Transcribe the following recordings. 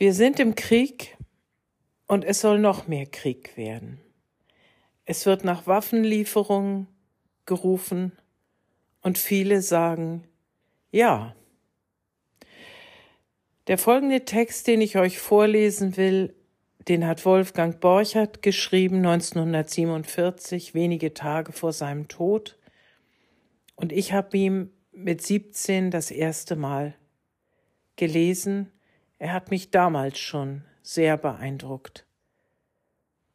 Wir sind im Krieg und es soll noch mehr Krieg werden. Es wird nach Waffenlieferungen gerufen und viele sagen ja. Der folgende Text, den ich euch vorlesen will, den hat Wolfgang Borchert geschrieben 1947, wenige Tage vor seinem Tod. Und ich habe ihm mit 17 das erste Mal gelesen er hat mich damals schon sehr beeindruckt.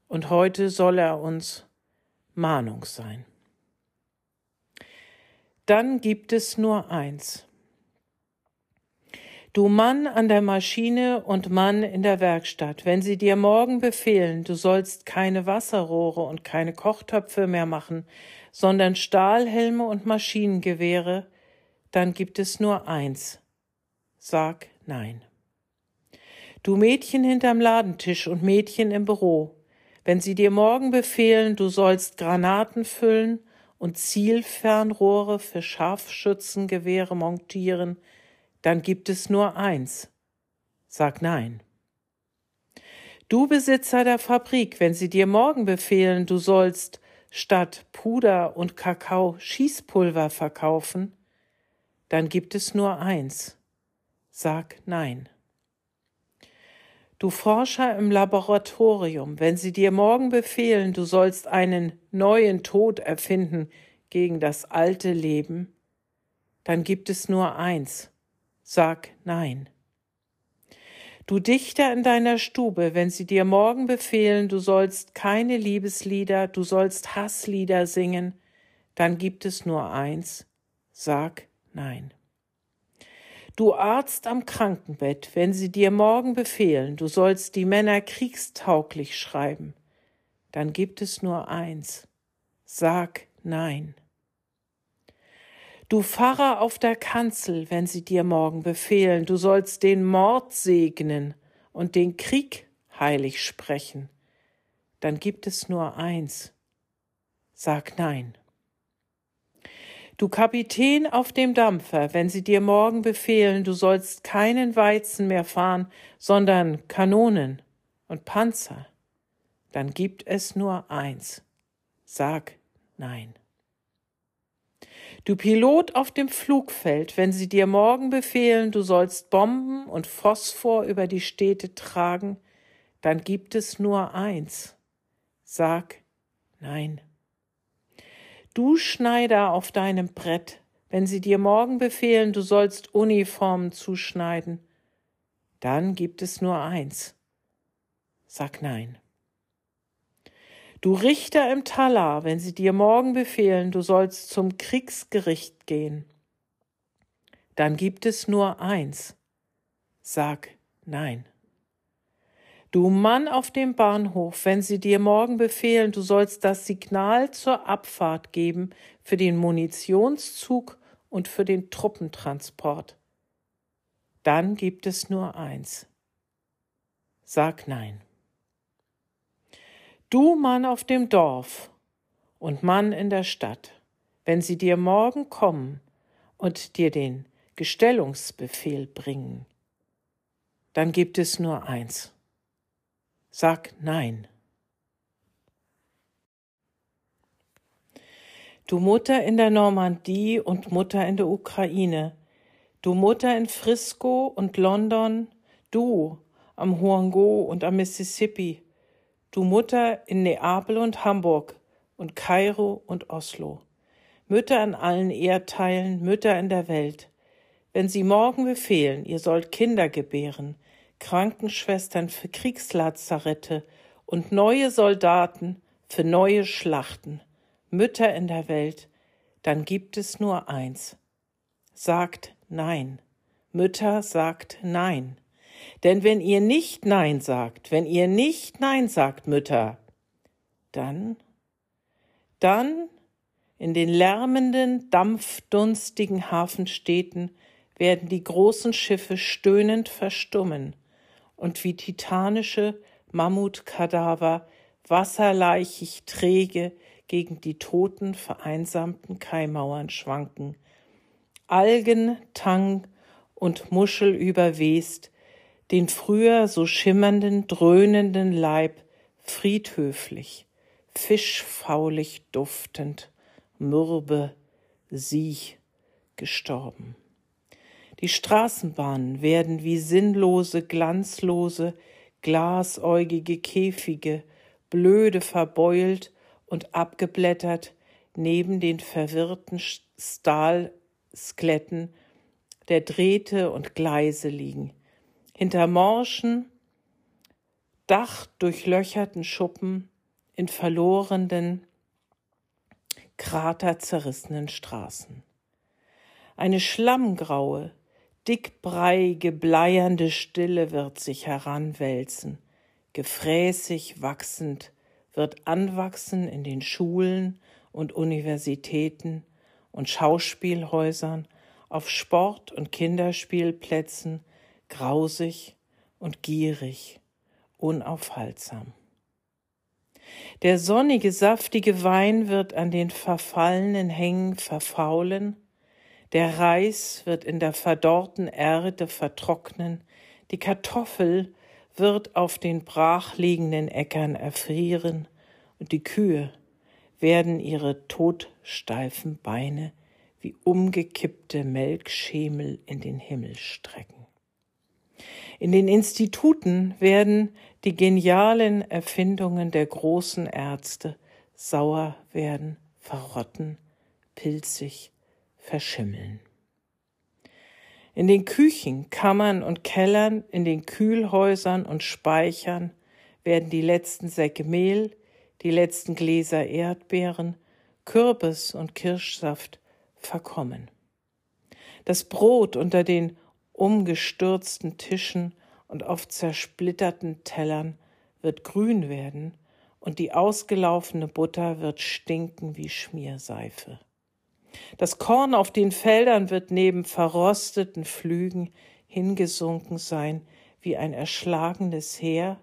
Und heute soll er uns Mahnung sein. Dann gibt es nur eins. Du Mann an der Maschine und Mann in der Werkstatt, wenn sie dir morgen befehlen, du sollst keine Wasserrohre und keine Kochtöpfe mehr machen, sondern Stahlhelme und Maschinengewehre, dann gibt es nur eins. Sag nein. Du Mädchen hinterm Ladentisch und Mädchen im Büro, wenn sie dir morgen befehlen, du sollst Granaten füllen und Zielfernrohre für Scharfschützengewehre montieren, dann gibt es nur eins. Sag nein. Du Besitzer der Fabrik, wenn sie dir morgen befehlen, du sollst statt Puder und Kakao Schießpulver verkaufen, dann gibt es nur eins. Sag nein. Du Forscher im Laboratorium, wenn sie dir morgen befehlen, du sollst einen neuen Tod erfinden gegen das alte Leben, dann gibt es nur eins. Sag nein. Du Dichter in deiner Stube, wenn sie dir morgen befehlen, du sollst keine Liebeslieder, du sollst Hasslieder singen, dann gibt es nur eins. Sag nein. Du Arzt am Krankenbett, wenn sie dir morgen befehlen, du sollst die Männer kriegstauglich schreiben, dann gibt es nur eins. Sag Nein. Du Pfarrer auf der Kanzel, wenn sie dir morgen befehlen, du sollst den Mord segnen und den Krieg heilig sprechen, dann gibt es nur eins. Sag Nein. Du Kapitän auf dem Dampfer, wenn sie dir morgen befehlen, du sollst keinen Weizen mehr fahren, sondern Kanonen und Panzer, dann gibt es nur eins. Sag nein. Du Pilot auf dem Flugfeld, wenn sie dir morgen befehlen, du sollst Bomben und Phosphor über die Städte tragen, dann gibt es nur eins. Sag nein. Du Schneider auf deinem Brett, wenn sie dir morgen befehlen, du sollst Uniformen zuschneiden, dann gibt es nur eins. Sag nein. Du Richter im Talar, wenn sie dir morgen befehlen, du sollst zum Kriegsgericht gehen, dann gibt es nur eins. Sag nein. Du Mann auf dem Bahnhof, wenn sie dir morgen befehlen, du sollst das Signal zur Abfahrt geben für den Munitionszug und für den Truppentransport, dann gibt es nur eins. Sag nein. Du Mann auf dem Dorf und Mann in der Stadt, wenn sie dir morgen kommen und dir den Gestellungsbefehl bringen, dann gibt es nur eins. Sag Nein. Du Mutter in der Normandie und Mutter in der Ukraine, du Mutter in Frisco und London, du am Huango und am Mississippi, du Mutter in Neapel und Hamburg und Kairo und Oslo, Mütter an allen Erdteilen, Mütter in der Welt, wenn sie morgen befehlen, ihr sollt Kinder gebären, Krankenschwestern für Kriegslazarette und neue Soldaten für neue Schlachten, Mütter in der Welt, dann gibt es nur eins. Sagt Nein. Mütter sagt Nein. Denn wenn ihr nicht Nein sagt, wenn ihr nicht Nein sagt, Mütter, dann, dann in den lärmenden, dampfdunstigen Hafenstädten werden die großen Schiffe stöhnend verstummen und wie titanische Mammutkadaver wasserleichig träge gegen die toten, vereinsamten Kaimauern schwanken. Algen, Tang und Muschel überwest, den früher so schimmernden, dröhnenden Leib friedhöflich, fischfaulig duftend, mürbe, sie gestorben. Die Straßenbahnen werden wie sinnlose, glanzlose, glasäugige Käfige, blöde verbeult und abgeblättert neben den verwirrten Stahlskeletten der Drähte und Gleise liegen. Hinter morschen, dachdurchlöcherten Schuppen in verlorenen, kraterzerrissenen Straßen. Eine schlammgraue, dickbreiige, bleiernde Stille wird sich heranwälzen, gefräßig wachsend, wird anwachsen in den Schulen und Universitäten und Schauspielhäusern, auf Sport- und Kinderspielplätzen, grausig und gierig, unaufhaltsam. Der sonnige, saftige Wein wird an den verfallenen Hängen verfaulen, der Reis wird in der verdorrten Erde vertrocknen, die Kartoffel wird auf den brachliegenden Äckern erfrieren, und die Kühe werden ihre todsteifen Beine wie umgekippte Melkschemel in den Himmel strecken. In den Instituten werden die genialen Erfindungen der großen Ärzte sauer werden, verrotten, pilzig, verschimmeln. In den Küchen, Kammern und Kellern, in den Kühlhäusern und Speichern werden die letzten Säcke Mehl, die letzten Gläser Erdbeeren, Kürbis und Kirschsaft verkommen. Das Brot unter den umgestürzten Tischen und auf zersplitterten Tellern wird grün werden und die ausgelaufene Butter wird stinken wie Schmierseife. Das Korn auf den Feldern wird neben verrosteten Flügen hingesunken sein wie ein erschlagenes Heer,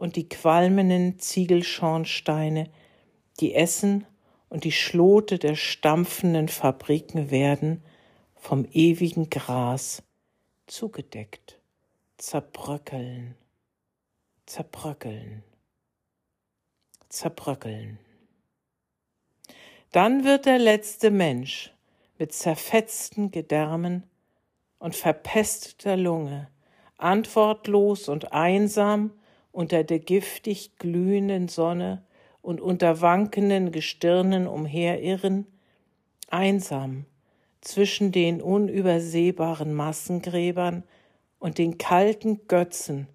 und die qualmenden Ziegelschornsteine, die Essen und die Schlote der stampfenden Fabriken werden vom ewigen Gras zugedeckt, zerbröckeln, zerbröckeln, zerbröckeln. Dann wird der letzte Mensch mit zerfetzten Gedärmen und verpesteter Lunge, antwortlos und einsam unter der giftig glühenden Sonne und unter wankenden Gestirnen umherirren, einsam zwischen den unübersehbaren Massengräbern und den kalten Götzen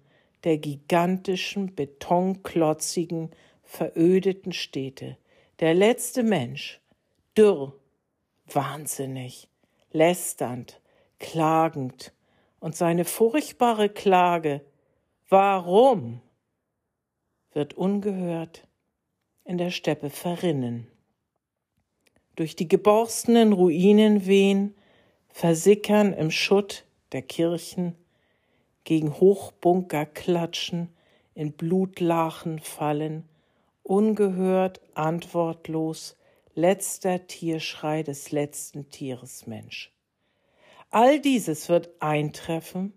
der gigantischen, betonklotzigen, verödeten Städte, der letzte Mensch, dürr, wahnsinnig, lästernd, klagend, und seine furchtbare Klage, warum, wird ungehört in der Steppe verrinnen. Durch die geborstenen Ruinen wehen, versickern im Schutt der Kirchen, gegen Hochbunker klatschen, in Blutlachen fallen, ungehört, antwortlos, letzter Tierschrei des letzten Tieres Mensch. All dieses wird eintreffen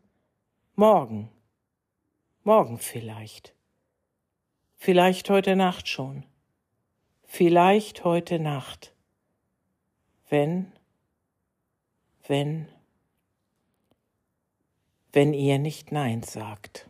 morgen, morgen vielleicht, vielleicht heute Nacht schon, vielleicht heute Nacht, wenn, wenn, wenn ihr nicht Nein sagt.